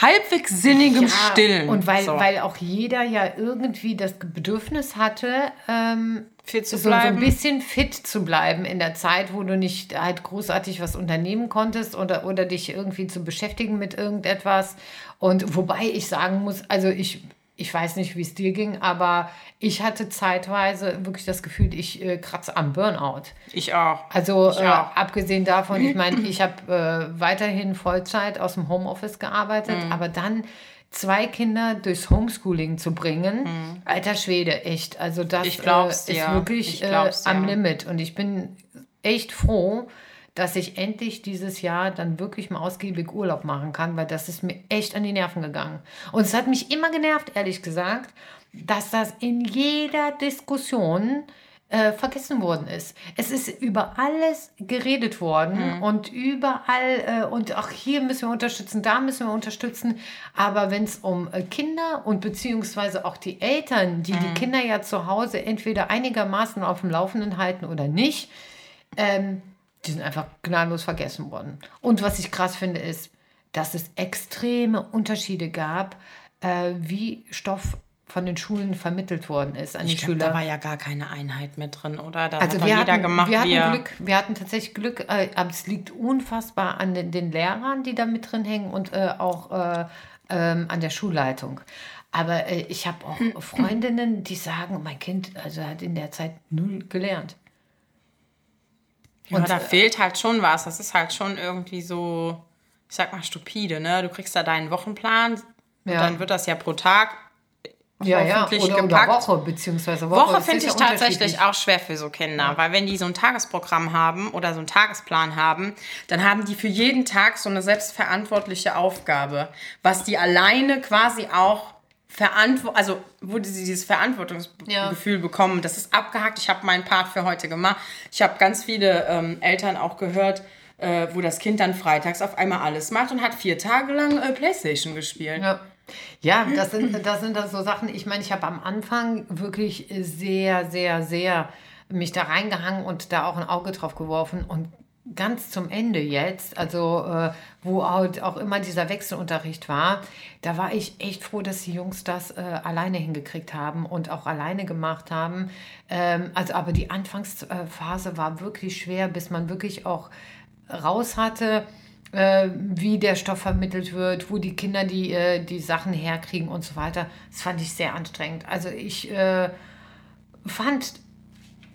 halbwegs Sinnigem stillen.
Und weil,
so.
weil auch jeder ja irgendwie das Bedürfnis hatte, ähm,
Fit zu
so, so ein
bleiben.
bisschen fit zu bleiben in der Zeit, wo du nicht halt großartig was unternehmen konntest oder, oder dich irgendwie zu beschäftigen mit irgendetwas. Und wobei ich sagen muss, also ich, ich weiß nicht, wie es dir ging, aber ich hatte zeitweise wirklich das Gefühl, ich äh, kratze am Burnout.
ich auch.
Also
Ich
äh,
auch.
abgesehen davon, ich meine, ich habe äh, weiterhin Vollzeit aus dem Homeoffice gearbeitet,
Mhm.
aber dann zwei Kinder durchs Homeschooling zu bringen, alter Schwede, echt. Also das
Mhm.
Äh, ist
dir.
wirklich äh, am. Limit. Und ich bin echt froh, dass ich endlich dieses Jahr dann wirklich mal ausgiebig Urlaub machen kann, weil das ist mir echt an die Nerven gegangen. Und es hat mich immer genervt, ehrlich gesagt, dass das in jeder Diskussion äh, vergessen worden ist. Es ist über alles geredet worden und überall äh, und auch hier müssen wir unterstützen, da müssen wir unterstützen. Aber wenn es um äh, Kinder und beziehungsweise auch die Eltern, die die Kinder ja zu Hause entweder einigermaßen auf dem Laufenden halten oder nicht, ähm, die sind einfach gnadenlos vergessen worden. Und was ich krass finde, ist, dass es extreme Unterschiede gab, äh, wie Stoff von den Schulen vermittelt worden ist an die
Ich glaub,
Schüler.
da war ja gar keine Einheit mit drin, oder? Da
Also
hat
wir
jeder
hatten,
gemacht,
wir hatten. Glück, wir hatten tatsächlich Glück, äh, aber es liegt unfassbar an den, den Lehrern, die da mit drin hängen und äh, auch äh, ähm, an der Schulleitung. Aber äh, ich habe auch Freundinnen, die sagen, mein Kind also hat in der Zeit null gelernt.
Ja,
Und,
da
äh,
fehlt halt schon was. Das ist halt schon irgendwie so, ich sag mal, stupide, ne? Du kriegst da deinen Wochenplan, und
Ja.
dann wird das ja pro Tag
Ja, ja,
hoffentlich
oder, oder
gepackt.
Woche, beziehungsweise Woche.
Woche finde ich
ja
tatsächlich auch schwer für so Kinder, weil wenn die so ein Tagesprogramm haben oder so einen Tagesplan haben, dann haben die für jeden Tag so eine selbstverantwortliche Aufgabe, was die alleine quasi auch verantworten, also wo sie dieses Verantwortungsgefühl bekommen. Das ist abgehakt. Ich habe meinen Part für heute gemacht. Ich habe ganz viele ähm, Eltern auch gehört, äh, wo das Kind dann freitags auf einmal alles macht und hat vier Tage lang äh, Playstation gespielt.
Ja. Ja, das sind, das sind dann so Sachen. Ich meine, ich habe am Anfang wirklich sehr, sehr, sehr mich da reingehangen und da auch ein Auge drauf geworfen. Und ganz zum Ende jetzt, also äh, wo halt auch immer dieser Wechselunterricht war, da war ich echt froh, dass die Jungs das äh, alleine hingekriegt haben und auch alleine gemacht haben. Ähm, also aber die Anfangsphase war wirklich schwer, bis man wirklich auch raus hatte, äh, wie der Stoff vermittelt wird, wo die Kinder die, äh, die Sachen herkriegen und so weiter. Das fand ich sehr anstrengend. Also ich äh, fand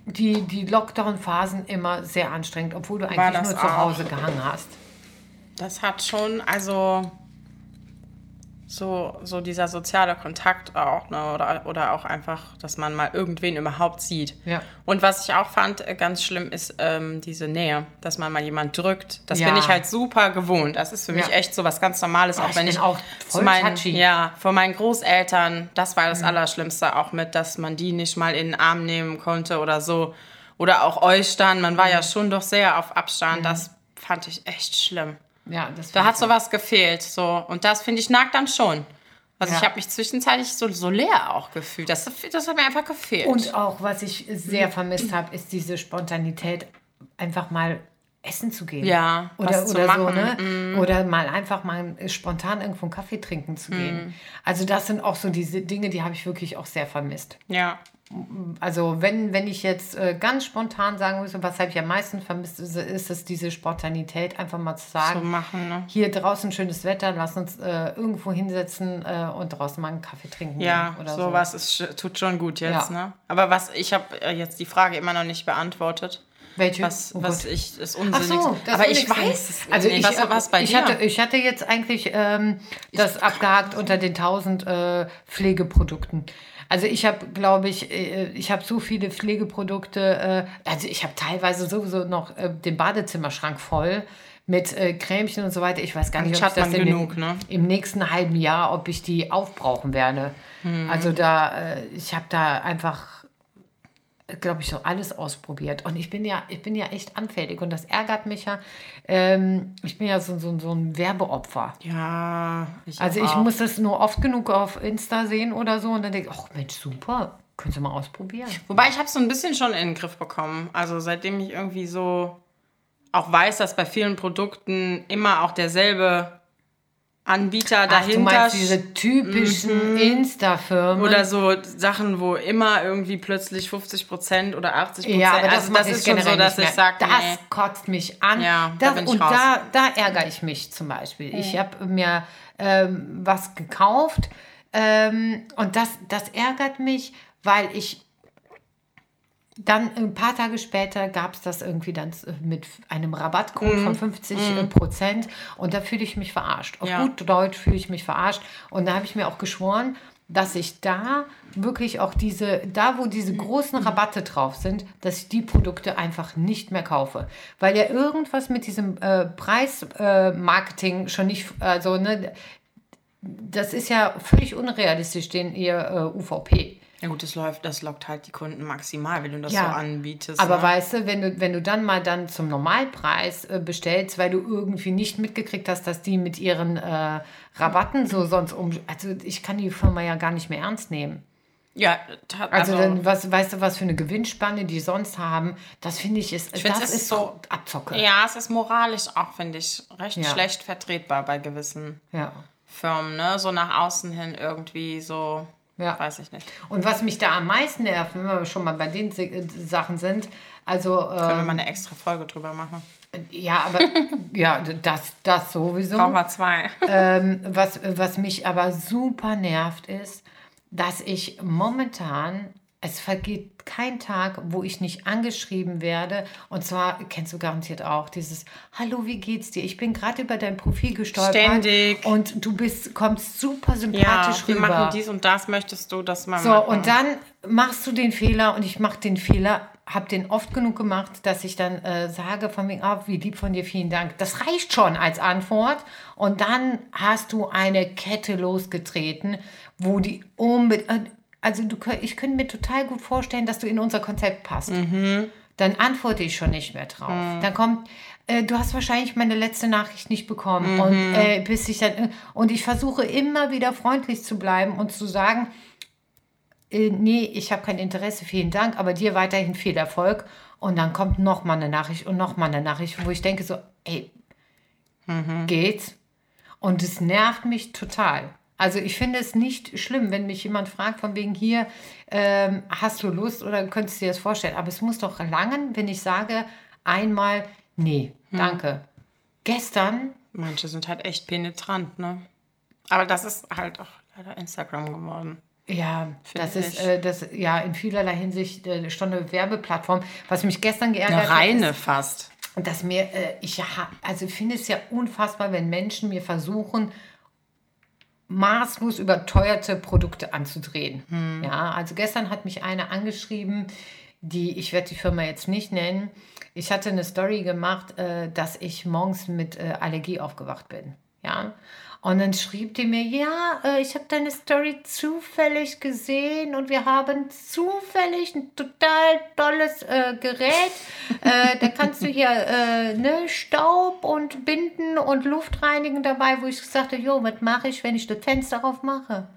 die, die Lockdown-Phasen immer sehr anstrengend, obwohl du eigentlich nur zu
auch?
Hause gehangen hast.
Das hat schon, also so, so dieser soziale Kontakt auch, ne? oder, oder auch einfach, dass man mal irgendwen überhaupt sieht.
Ja.
Und was ich auch fand, äh, ganz schlimm, ist ähm, diese Nähe, dass man mal jemand drückt. Das
Ja.
bin ich halt super gewohnt. Das ist für mich
Ja.
echt so was ganz Normales, auch
ich
wenn ich
auch
zu meinen,
touchy. Mhm.
ja, von meinen Großeltern, das war das Allerschlimmste auch mit, dass man die nicht mal in den Arm nehmen konnte oder so. Oder auch euch dann, man
Mhm.
war ja schon doch sehr auf Abstand. Das fand ich echt schlimm.
Ja, das
Da hat
ich
sowas gefehlt. So. Und das, finde ich, nagt dann schon. Also
Ja.
ich habe mich zwischenzeitlich so, so leer auch gefühlt. Das, das hat mir einfach gefehlt.
Und auch, was ich sehr vermisst habe, ist diese Spontanität, einfach mal essen zu gehen.
Ja,
oder,
was
oder so.
Mhm.
ne? Oder mal einfach mal spontan irgendwo einen Kaffee trinken zu gehen.
Mhm.
Also das sind auch so diese Dinge, die habe ich wirklich auch sehr vermisst.
ja.
Also wenn, wenn ich jetzt äh, ganz spontan sagen müsste, was habe ich am meisten vermisst, ist, ist es diese Spontanität, einfach mal zu sagen,
So machen, ne?
hier draußen schönes Wetter, lass uns äh, irgendwo hinsetzen äh, und draußen mal einen Kaffee trinken.
Ja,
oder
sowas ist, sch- tut schon gut jetzt,
Ja.
ne? Aber was, ich habe jetzt die Frage immer noch nicht beantwortet.
Welche?
Was,
Oh
was ich das
Ach
Unsinnigste.
so, das
Aber ich weiß es
also
nicht.
ich,
was, was bei
ich
dir?
Hatte, ich hatte jetzt eigentlich ähm, das abgehakt unter den 1000 äh, Pflegeprodukten. Also ich habe, glaube ich, äh, ich habe so viele Pflegeprodukte, äh, also ich habe teilweise sowieso noch äh, den Badezimmerschrank voll mit Cremchen und so weiter. Ich weiß gar nicht, ob ich das
genug,
den,
ne?
im nächsten halben Jahr, ob ich die aufbrauchen werde.
Hm.
Also da, ich habe da einfach glaube ich, so alles ausprobiert. Und ich bin ja, ich bin ja echt anfällig und das ärgert mich ja. Ähm, ich bin ja so, so, so ein Werbeopfer.
ja, ich
Also ich
auch.
muss das nur oft genug auf Insta sehen oder so und dann denke ich, ach Mensch, super, können Sie mal ausprobieren.
Wobei ich habe so ein bisschen schon in den Griff bekommen. Also seitdem ich irgendwie so auch weiß, dass bei vielen Produkten immer auch derselbe Anbieter
Ach, du
dahinter
meinst diese typischen Insta-Firmen?
oder so Sachen, wo immer irgendwie plötzlich 50 Prozent oder 80 Prozent.
ja, aber das,
also das
ich
ist schon so, dass ich sage,
das
nee.
kotzt mich an.
Ja, da
das,
bin ich
und
raus.
da, da ärgere ich mich zum Beispiel. Ich habe mir ähm, was gekauft ähm, und das, das ärgert mich, weil ich dann ein paar Tage später gab es das irgendwie dann mit einem Rabattcode
Mhm.
von 50 Prozent und da fühle ich mich verarscht. Auf
Ja.
gut Deutsch fühle ich mich verarscht und da habe ich mir auch geschworen, dass ich da wirklich auch diese, da wo diese großen Rabatte drauf sind, dass ich die Produkte einfach nicht mehr kaufe. Weil ja irgendwas mit diesem äh, Preismarketing äh, schon nicht, also ne, das ist ja völlig unrealistisch, den ihr äh, UVP.
Ja gut, das läuft, das lockt halt die Kunden maximal, wenn du das
Ja,
so anbietest.
Aber
ne?
weißt du, wenn du, wenn du dann mal dann zum Normalpreis äh, bestellst, weil du irgendwie nicht mitgekriegt hast, dass die mit ihren äh, Rabatten so sonst um. Also ich kann die Firma ja gar nicht mehr ernst nehmen.
ja,
Also,
also,
dann, was, weißt du, was für eine Gewinnspanne die sonst haben, das finde ich ist,
find's,
das ist
ist
so Abzocke.
ja, es ist moralisch auch, finde ich, recht
Ja.
schlecht vertretbar bei gewissen
ja.
Firmen, ne? So nach außen hin irgendwie so,
Ja.
weiß ich nicht.
Und was mich da am meisten nervt, wenn wir schon mal bei den äh, Sachen sind, also
Können wir
ähm,
mal eine extra Folge drüber machen.
ja, aber ja, das, das sowieso.
Brauchen wir zwei.
Ähm, was, was mich aber super nervt, ist, dass ich momentan, es vergeht kein Tag, wo ich nicht angeschrieben werde. Und zwar, kennst du garantiert auch, dieses Hallo, wie geht's dir? Ich bin gerade über dein Profil gestolpert.
Ständig.
Und du bist, kommst super
Ja,
sympathisch
wir
rüber.
machen dies und das, möchtest du das mal
So,
machen?
und dann machst du den Fehler und ich mache den Fehler, habe den oft genug gemacht, dass ich dann äh, sage von wegen, ah, wie lieb von dir, vielen Dank. Das reicht schon als Antwort. Und dann hast du eine Kette losgetreten, wo die unbedingt, also du, ich könnte mir total gut vorstellen, dass du in unser Konzept passt. Dann antworte ich schon nicht mehr drauf. Dann kommt, äh, du hast wahrscheinlich meine letzte Nachricht nicht bekommen. Und äh, bis ich dann, äh, und ich versuche immer wieder freundlich zu bleiben und zu sagen, äh, nee, ich habe kein Interesse, vielen Dank, aber dir weiterhin viel Erfolg. Und dann kommt noch mal eine Nachricht und noch mal eine Nachricht, wo ich denke so, ey, geht's? Und es nervt mich total. Also ich finde es nicht schlimm, wenn mich jemand fragt, von wegen hier, ähm, hast du Lust oder könntest du dir das vorstellen? Aber es muss doch langen, wenn ich sage, einmal, nee, danke. Gestern,
Manche sind halt echt penetrant, ne? Aber das ist halt auch leider Instagram geworden.
ja, das
Finde
ist
ich.
äh, das ja in vielerlei Hinsicht äh, schon eine Werbeplattform. Was mich gestern geärgert
Eine
hat,
reine fast.
dass mir, äh, ich ja, also ich finde es ja unfassbar, wenn Menschen mir versuchen, maßlos überteuerte Produkte anzudrehen. Ja, also gestern hat mich eine angeschrieben, die, ich werde die Firma jetzt nicht nennen. Ich hatte eine Story gemacht, äh, dass ich morgens mit äh, Allergie aufgewacht bin. Ja. Und dann schrieb die mir, ja, äh, ich habe deine Story zufällig gesehen und wir haben zufällig ein total tolles äh, Gerät. Äh, da kannst du hier äh, ne, Staub und Binden und Luft reinigen dabei, wo ich gesagt habe, jo, was mache ich, wenn ich das Fenster aufmache?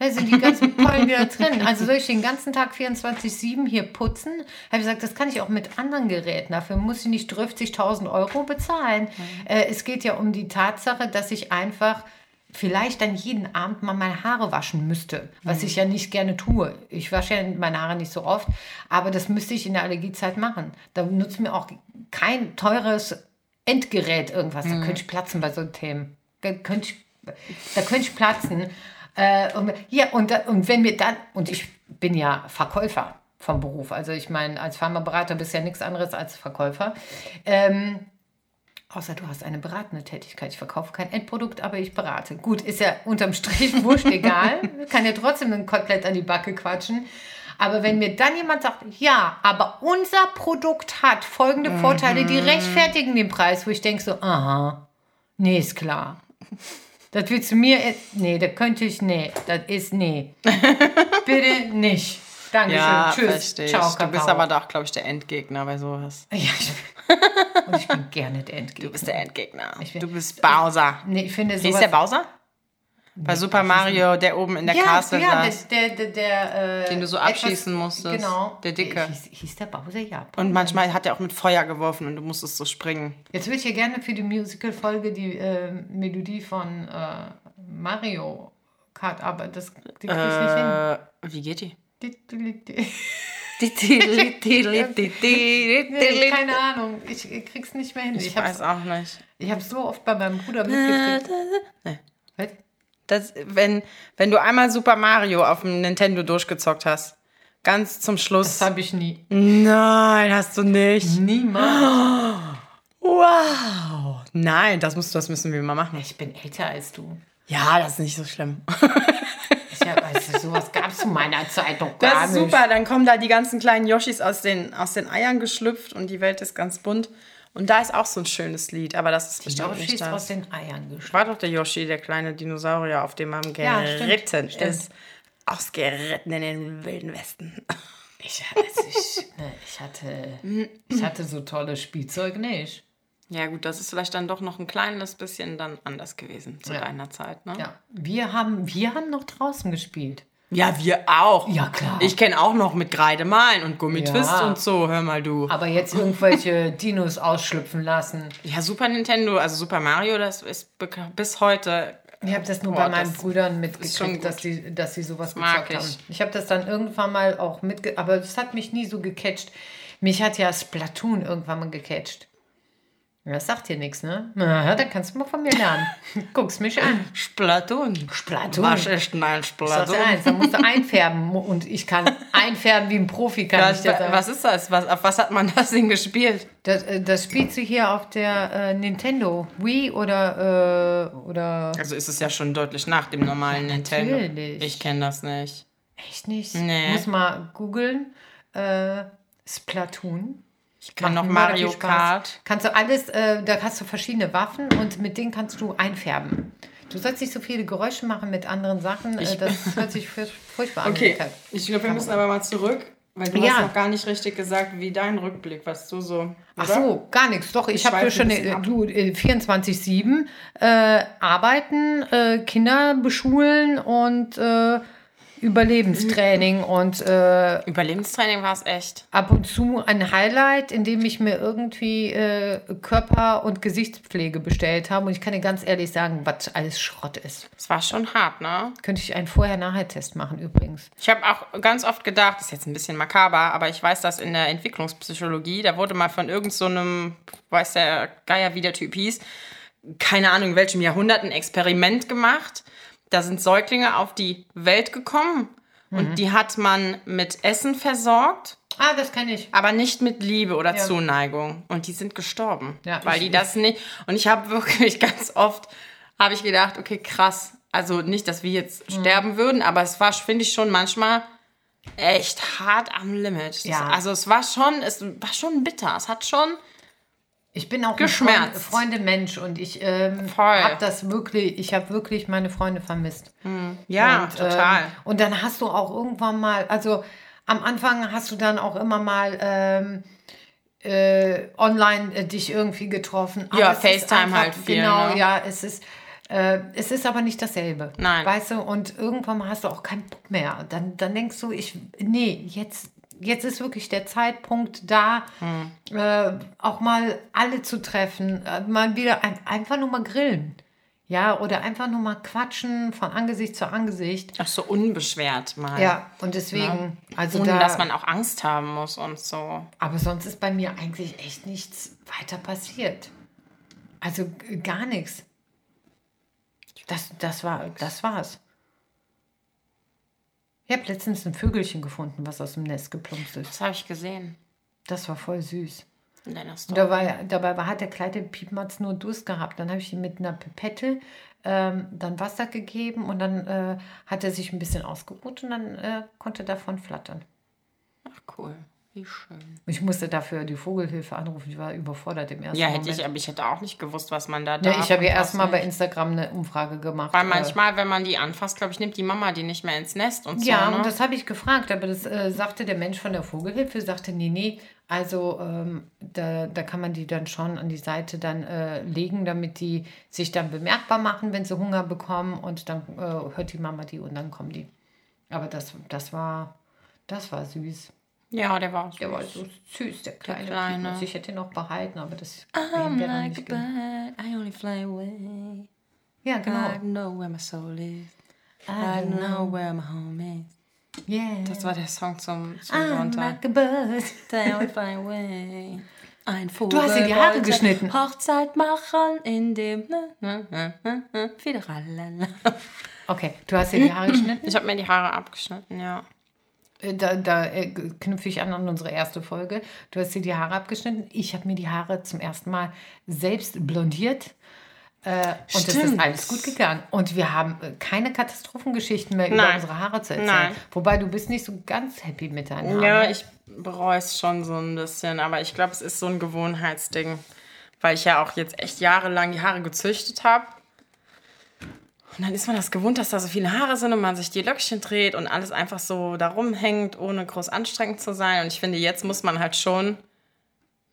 Da sind die ganzen Pollen wieder drin. Also soll ich den ganzen Tag 24-7 hier putzen? Habe ich gesagt, das kann ich auch mit anderen Geräten. Dafür muss ich nicht 50.000 Euro bezahlen. Äh, es geht ja um die Tatsache, dass ich einfach vielleicht dann jeden Abend mal meine Haare waschen müsste, was ich ja nicht gerne tue. Ich wasche ja meine Haare nicht so oft, aber das müsste ich in der Allergiezeit machen. Da nutzt mir auch kein teures Endgerät irgendwas. Da könnte ich platzen bei so Themen. Da könnte ich, da könnte ich platzen. Äh, und, ja, und, und wenn mir dann, und ich bin ja Verkäufer vom Beruf, also ich meine, als Pharmaberater bist du ja nichts anderes als Verkäufer. Ähm, Außer du hast eine beratende Tätigkeit. Ich verkaufe kein Endprodukt, aber ich berate. Gut, ist ja unterm Strich wurscht egal. Kann ja trotzdem ein Kotelett an die Backe quatschen. Aber wenn mir dann jemand sagt, ja, aber unser Produkt hat folgende Vorteile, die rechtfertigen den Preis, wo ich denke so, aha, nee, ist klar. Das willst du mir, nee, das könnte ich, nee, das ist, nee. Bitte nicht. Dankeschön,
Ja,
tschüss,
verstehe ich.
ciao,
Du bist
Kakao.
aber doch, glaube ich, der Endgegner bei sowas.
Ja, ich bin, und ich bin gerne der Endgegner.
Du bist der Endgegner.
Ich bin-
Du bist Bowser.
Nee, ich finde
Wie ist
sowas...
der Bowser? Bei Super Mario, der oben in der
ja,
Castle
ja,
saß.
der, der, der, äh,
Den du so
etwas-
abschießen musstest.
Genau.
Der Dicke.
Hieß, hieß der Bowser, ja.
Und manchmal hat er auch mit Feuer geworfen und du musstest so springen.
Jetzt würde ich ja gerne für die Musical-Folge die äh, Melodie von äh, Mario Kart, aber das die krieg ich nicht hin.
Äh, wie geht die? Ich
Nee, keine Ahnung, ich krieg's nicht mehr hin. Ich, habe
weiß auch nicht.
ich hab's so oft bei meinem Bruder mitgekriegt.
Nee.
Was?
Das, wenn, wenn du einmal Super Mario auf dem Nintendo durchgezockt hast, ganz zum
Das
Schluss.
habe ich nie.
Nein, hast du nicht.
Niemals.
Wow. Nein, das musst du, das müssen wir mal machen.
Ich bin älter als du.
Ja, das ist nicht so schlimm.
Ich hab, also, sowas gab es zu meiner Zeit noch
Das
gar
ist
nicht.
super. Dann kommen da die ganzen kleinen Yoshis aus den, aus den Eiern geschlüpft und die Welt ist ganz bunt. Und da ist auch so ein schönes Lied, aber das ist bestimmt
Yoshi
nicht
ist aus
das.
den Eiern geschlüpft.
War doch der Yoshi, der kleine Dinosaurier, auf dem man
Ja, stimmt,
geritten
stimmt.
ist. Ausgeritten in den wilden Westen.
Ich, also ich, ne, ich, hatte, ich hatte so tolles Spielzeug nicht.
Ja gut, das ist vielleicht dann doch noch ein kleines bisschen dann anders gewesen zu
Ja.
deiner Zeit, ne?
Ja, wir haben, wir haben noch draußen gespielt.
Ja, wir auch.
Ja, klar.
Ich kenne auch noch mit Kreide malen und Gummitwist
Ja.
und so, hör mal du.
Aber jetzt irgendwelche Dinos ausschlüpfen lassen.
Ja, Super Nintendo, also Super Mario, das ist bis heute.
Ich habe das nur
Boah,
bei meinen
das
Brüdern mitgekriegt, dass die, dass sie sowas
mag
gezockt
ich.
haben. Ich habe das dann irgendwann mal auch mitge... Aber das hat mich nie so gecatcht. Mich hat ja Splatoon irgendwann mal gecatcht. Das sagt dir nichts, ne? Na, da kannst du mal von mir lernen. Guck's mich an.
Splatoon.
Splatoon.
Was ist denn ein
Ich sag's
Splatoon?
dir eins, da musst du einfärben. Und ich kann einfärben wie ein Profi, kann ich
Was,
dir sagen.
was ist das? Was, auf was hat man das denn gespielt?
Das, äh, das spielst du hier auf der äh, Nintendo Wii oder, äh, oder
Also ist es ja schon deutlich nach dem normalen Nintendo.
natürlich.
Ich kenne das nicht.
echt nicht?
Nee.
Muss mal googeln. Äh, Splatoon.
Ich kann noch Mario. Kart.
Kannst du alles, äh, da hast du verschiedene Waffen und mit denen kannst du einfärben. Du sollst nicht so viele Geräusche machen mit anderen Sachen. Äh, das hört sich furch- furchtbar an.
Okay, ich glaube, wir müssen aber mal zurück, weil du
Ja.
hast noch gar nicht richtig gesagt, wie dein Rückblick, was du so.
Ach
oder?
so, gar nichts. Doch, ich habe schon äh, du, äh, 24-7 äh, arbeiten, äh, Kinder beschulen und äh, Überlebenstraining und äh,
Überlebenstraining war es echt.
ab und zu ein Highlight, in dem ich mir irgendwie äh, Körper- und Gesichtspflege bestellt habe. Und ich kann dir ganz ehrlich sagen, was alles Schrott ist.
Es war schon hart, ne?
Könnte ich einen Vorher-Nachher-Test machen übrigens.
Ich habe auch ganz oft gedacht, das ist jetzt ein bisschen makaber, aber ich weiß, dass in der Entwicklungspsychologie, da wurde mal von irgendeinem, so einem, weiß der Geier, wie der Typ hieß, keine Ahnung in welchem Jahrhundert, ein Experiment gemacht. Da sind Säuglinge auf die Welt gekommen
Mhm.
und die hat man mit Essen versorgt,
Ah, das kenne ich.
aber nicht mit Liebe oder
Ja.
Zuneigung. Und die sind gestorben,
Ja,
weil
ich-
die das nicht. Und ich habe wirklich ganz oft, habe ich gedacht, okay, krass. Also nicht, dass wir jetzt
Mhm.
sterben würden, aber es war, finde ich, schon manchmal echt hart am Limit.
Ja.
Also es war schon, es war schon bitter. Es hat schon.
Ich bin auch
Geschmerzt.
Freund, Freunde Mensch und ich ähm, habe das wirklich, ich habe wirklich meine Freunde vermisst.
Ja,
und,
total.
Ähm, und dann hast du auch irgendwann mal, also am Anfang hast du dann auch immer mal ähm, äh, online äh, dich irgendwie getroffen.
Ja,
es ist
FaceTime
einfach-
halt viel,
Genau,
ne?
ja, es ist. Äh, es ist aber nicht dasselbe.
Nein.
Weißt du, und irgendwann mal hast du auch keinen Bock mehr. Dann, dann denkst du, ich, nee, jetzt, jetzt ist wirklich der Zeitpunkt da,
Hm.
äh, auch mal alle zu treffen, äh, mal wieder ein, einfach nur mal grillen. Ja, oder einfach nur mal quatschen von Angesicht zu Angesicht.
Ach so unbeschwert mal.
Ja, und deswegen, also
Ohne
da,
dass man auch Angst haben muss und so.
aber sonst ist bei mir eigentlich echt nichts weiter passiert. Also gar nichts. Das, das, war, das war's. Ich habe letztens ein Vögelchen gefunden, was aus dem Nest geplumpst ist.
Das habe ich gesehen
Das war voll süß. dabei, dabei war, hat der kleine Piepmatz nur Durst gehabt. Dann habe ich ihm mit einer Pipette ähm, dann Wasser gegeben und dann äh, hat er sich ein bisschen ausgeruht und dann äh, konnte er davon flattern.
Ach cool. Wie schön.
Ich musste dafür die Vogelhilfe anrufen. Ich war überfordert im ersten
Ja, hätte
Moment.
ich, aber ich hätte auch nicht gewusst, was man da
Ja,
darf
ich habe ja erstmal bei. Instagram eine Umfrage gemacht.
Weil
äh,
manchmal, wenn man die anfasst, glaube ich, nimmt die Mama die nicht mehr ins Nest und so.
Ja,
ne?
und das habe ich gefragt, aber das äh, sagte der Mensch von der Vogelhilfe, sagte, nee, nee, also ähm, da, da kann man die dann schon an die Seite dann äh, legen, damit die sich dann bemerkbar machen, wenn sie Hunger bekommen und dann äh, hört die Mama die und dann kommen die. Aber das, das war, das war süß.
Ja, der war süß.
Der war so süß, der kleine.
Kleine.
Piepmatz. Ich hätte ihn noch behalten, aber das
I'm
wäre
like a
nicht
bird, I only fly away.
Ja, genau.
I know where my soul is. I know where my home is.
Yeah.
Das war der Song zum, zum
I'm
Sonntag.
like a bird.
I only fly away. Ein Vogel
hast dir die Haare geschnitten.
Hochzeit machen in dem ne, ne, ne, Fiederalala.
Okay, du hast dir die Haare geschnitten?
Ich habe mir die Haare abgeschnitten, ja.
Äh, Da, da äh, knüpfe ich an an unsere erste Folge. Du hast dir die Haare abgeschnitten. Ich habe mir die Haare zum ersten Mal selbst blondiert. Äh, und es ist alles gut gegangen. Und wir haben äh, keine Katastrophengeschichten mehr über
Nein.
unsere Haare zu erzählen.
Nein.
Wobei du bist nicht so ganz happy mit deinen Haaren.
Ja, ich bereue es schon so ein bisschen, aber ich glaube, es ist so ein Gewohnheitsding, weil ich ja auch jetzt echt jahrelang die Haare gezüchtet habe. Und dann ist man das gewohnt, dass da so viele Haare sind und man sich die Löckchen dreht und alles einfach so da rumhängt, ohne groß anstrengend zu sein. Und ich finde, jetzt muss man halt schon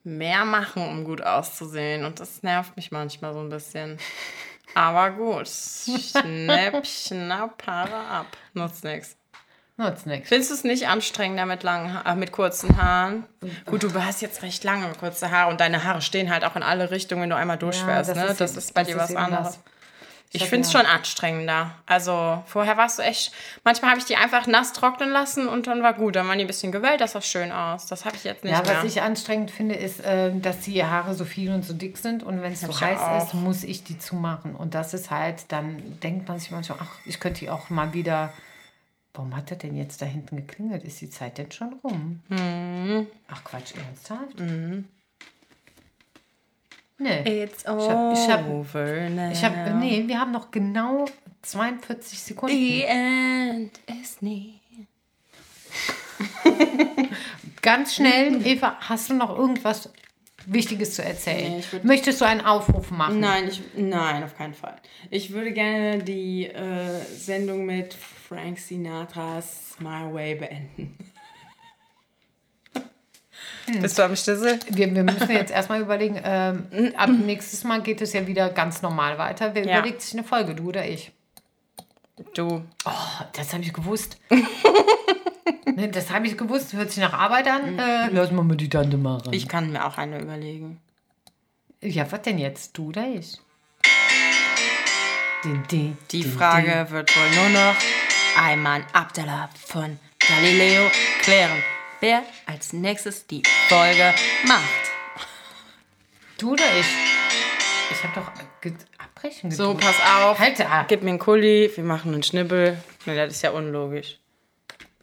mehr machen, um gut auszusehen. Und das nervt mich manchmal so ein bisschen. Aber gut, schnapp, schnapp, Haare ab. Nutzt nichts.
Nutzt nichts.
Findest du es nicht anstrengender mit langen äh, mit kurzen Haaren? Gut, du hast jetzt recht lange kurze Haare und deine Haare stehen halt auch in alle Richtungen, wenn du einmal durchfährst.
das
ne?
ist
das ist bei
das
dir
ist
was anderes.
das.
Ich finde es
ja.
schon anstrengender. Also vorher warst du echt. Manchmal habe ich die einfach nass trocknen lassen und dann war gut. Dann waren die ein bisschen gewellt, das sah schön aus. Das habe ich jetzt nicht
Ja,
mehr.
was ich anstrengend finde, ist, äh, dass die Haare so viel und so dick sind und wenn es so heiß
auch.
ist, muss ich die zumachen. Und das ist halt, dann denkt man sich manchmal, ach, ich könnte die auch mal wieder. Warum hat er denn jetzt da hinten geklingelt? Ist die Zeit denn schon rum?
Mhm.
Ach Quatsch, ernsthaft? Nee.
It's
hab- ich hab-
over now.
Ich habe, nee, wir haben noch genau 42 Sekunden.
The end is near.
Ganz schnell, Eva, hast du noch irgendwas Wichtiges zu erzählen?
Nee, ich
Möchtest du einen Aufruf machen?
Nein, ich, nein, auf keinen Fall. Ich würde gerne die äh, Sendung mit Frank Sinatras My Way beenden. Bist du am Stissel?
Wir, wir müssen jetzt erstmal überlegen, ähm, ab nächstes Mal geht es ja wieder ganz normal weiter. Wer
Ja.
überlegt sich eine Folge, du oder ich?
Du.
Oh, das habe ich gewusst. ne, das habe ich gewusst. Hört sich nach Arbeit an. Äh, lass mal mal die Tante machen.
Ich kann mir auch eine überlegen.
ja, was denn jetzt? Du oder ich? Die, die,
Die Frage wird wohl nur noch Ayman Abdallah von Galileo klären, wer als nächstes die Folge macht.
Du oder ich? Ich habe doch ge abbrechen
So,
gedrückt.
pass auf.
Halt ab.
Gib mir einen Kuli, wir machen einen Schnibbel. Nee, das ist ja unlogisch.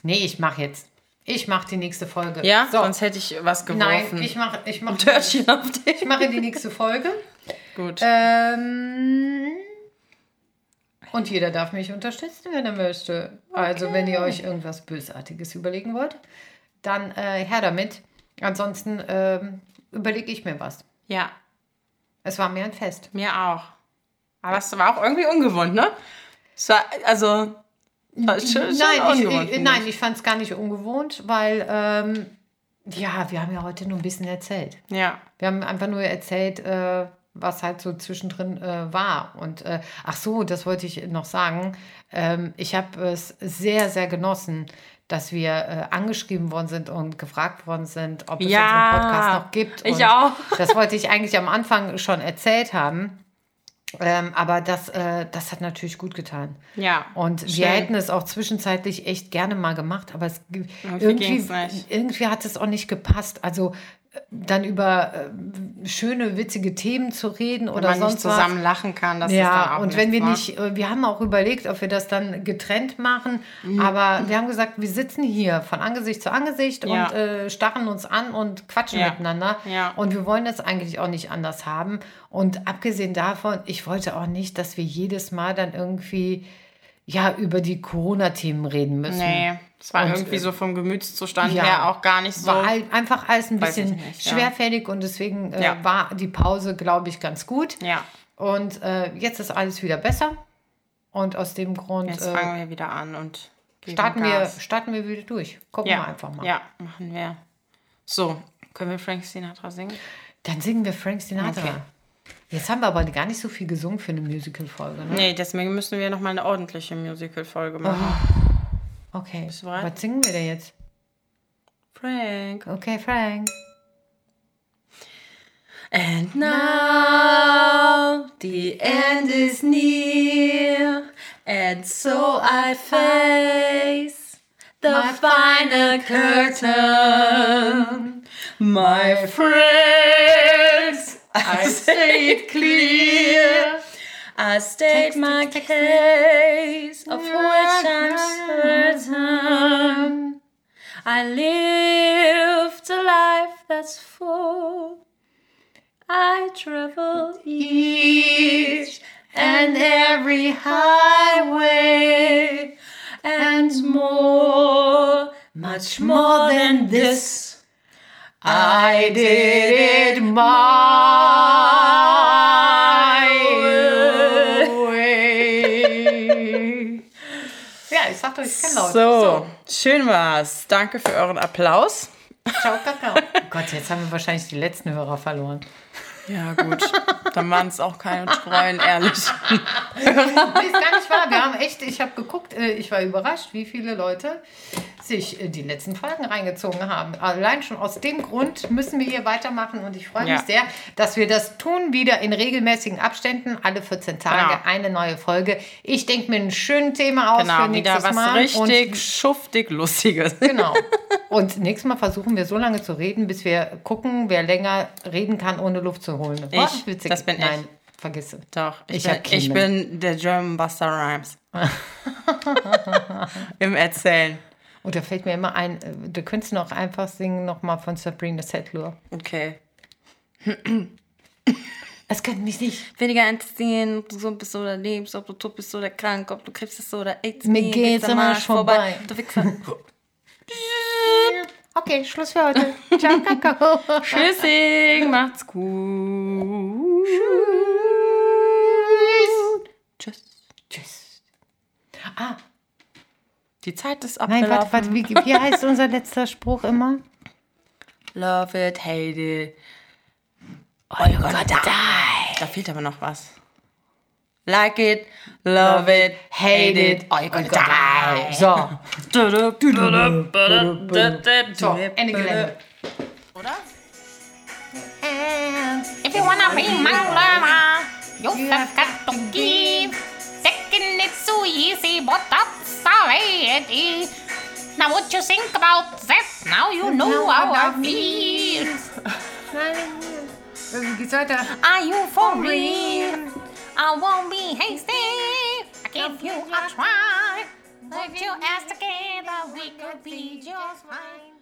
Nee, ich mache jetzt. Ich mache die nächste Folge.
Ja,
so.
sonst hätte ich was
Nein,
geworfen.
ich mache ich mach,
Törtchen auf dich.
ich mache die nächste Folge.
Gut.
Ähm, und jeder darf mich unterstützen, wenn er möchte. Also, wenn ihr euch irgendwas Bösartiges überlegen wollt, dann äh, her damit. Ansonsten ähm, überlege ich mir was.
Ja,
Es war mir ein Fest.
mir auch. Aber es war auch irgendwie ungewohnt, ne? Es war, also, war schon, schon
Nein, ich,
ungewohnt.
ich,
finde
nein, ich fand es gar nicht ungewohnt, weil, ähm, ja, wir haben ja heute nur ein bisschen erzählt.
Ja,
Wir haben einfach nur erzählt, äh, was halt so zwischendrin äh, war. Und äh, ach so, das wollte ich noch sagen. Ähm, ich habe es sehr, sehr genossen, dass wir äh, angeschrieben worden sind und gefragt worden sind, ob es
Ja,
unseren Podcast noch gibt.
ich
und
auch.
Das wollte ich eigentlich am Anfang schon erzählt haben. Ähm, aber das, äh, das hat natürlich gut getan.
ja.
Und wir
Schön.
hätten es auch zwischenzeitlich echt gerne mal gemacht, aber es,
Irgendwie
irgendwie, hat es auch nicht gepasst. Also dann über äh, schöne, witzige Themen zu reden
Wenn
oder
man nicht
sonst
zusammen
was.
lachen kann, das ist dann
Ja,
auch
und wenn wir
nichts,
nicht, äh, wir haben auch überlegt, ob wir das dann getrennt machen, aber wir haben gesagt, wir sitzen hier von Angesicht zu Angesicht
Ja.
und äh, starren uns an und quatschen
Ja.
miteinander.
Ja.
Und wir wollen das eigentlich auch nicht anders haben. Und abgesehen davon, ich wollte auch nicht, dass wir jedes Mal dann irgendwie ja über die Corona-Themen reden müssen.
Nee, es war
Und,
irgendwie
äh,
so vom Gemütszustand
ja.
her auch gar nicht so.
War halt einfach alles ein bisschen
nicht, ja.
schwerfällig und deswegen äh,
Ja.
war die Pause, glaube ich, ganz gut.
Ja,
Und äh, jetzt ist alles wieder besser. Und aus dem Grund
jetzt
äh,
fangen wir wieder an und
starten, wir,
Gas.
starten wir wieder durch. Gucken
ja.
wir einfach mal.
Ja, machen wir. So, können wir Frank Sinatra singen?
Dann singen wir Frank Sinatra.
Okay.
Jetzt haben wir aber gar nicht so viel gesungen für eine Musical-Folge. Ne?
Nee, deswegen müssen wir nochmal eine ordentliche Musical-Folge machen.
Okay.
Du bereit?
Was singen wir denn jetzt?
Frank.
Okay, Frank.
And now the end is near, and so I face the final curtain. My friends, I stayed clear. I state my case, of which I'm certain. I lived a life that's full. I traveled each and every highway and more, much more than this. I did it my way.
Ja, ich sag doch, ich kann laut.
So, schön war's. Danke für euren Applaus.
Ciao, Kakao. Oh Gott, jetzt haben wir wahrscheinlich die letzten Hörer verloren.
Ja, gut. Dann waren es auch keine treuen, ehrlich.
Nee, ist gar nicht wahr. Wir haben echt, ich habe geguckt, äh, ich war überrascht, wie viele Leute sich äh, die letzten Folgen reingezogen haben. Allein schon aus dem Grund müssen wir hier weitermachen und ich freue mich
Ja.
sehr, dass wir das tun, wieder in regelmäßigen Abständen, alle 14 Tage
Genau.
eine neue Folge. Ich denke mir ein schönes Thema aus für
Genau,
nächstes
wieder was
Mal.
richtig
Und
schuftig Lustiges.
Genau. Und nächstes Mal versuchen wir so lange zu reden, bis wir gucken, wer länger reden kann, ohne Luft zu holen.
Ich.
witzig.
Das bin ich.
Nein, vergiss es.
Doch, ich,
Ich
bin, ich bin der German Buster Rhymes. Im Erzählen.
Und da fällt mir immer ein, äh, du könntest noch einfach singen, nochmal von Sabrina Settler.
Okay.
Es könnte mich nicht.
Weniger interessieren, ob du so bist oder lebst, ob du tot bist oder krank, ob du Krebs hast oder AIDS.
Mir geht's am Arsch vorbei.
Wichser.
Okay, Schluss für heute. Ciao, Kakao.
Tschüssing, macht's gut. Tschüss.
Tschüss. Ah,
Die Zeit ist
nein,
abgelaufen.
warte, warte, wie, wie heißt unser letzter Spruch immer?
Love it, hate it. Or you're gonna die. Da fehlt aber noch was.
Like it, love it, hate it, or you gonna die.
So,
So,
Ende Gelände.
Oder?
If you wanna be my lover, you have got to give. Taking it so easy, but that's the way it is. Now what you think about that? Now you know I feel.
Wie geht's weiter?
Are you for real? I won't be hasty. I give you a try. Put you ass together, we could be just fine.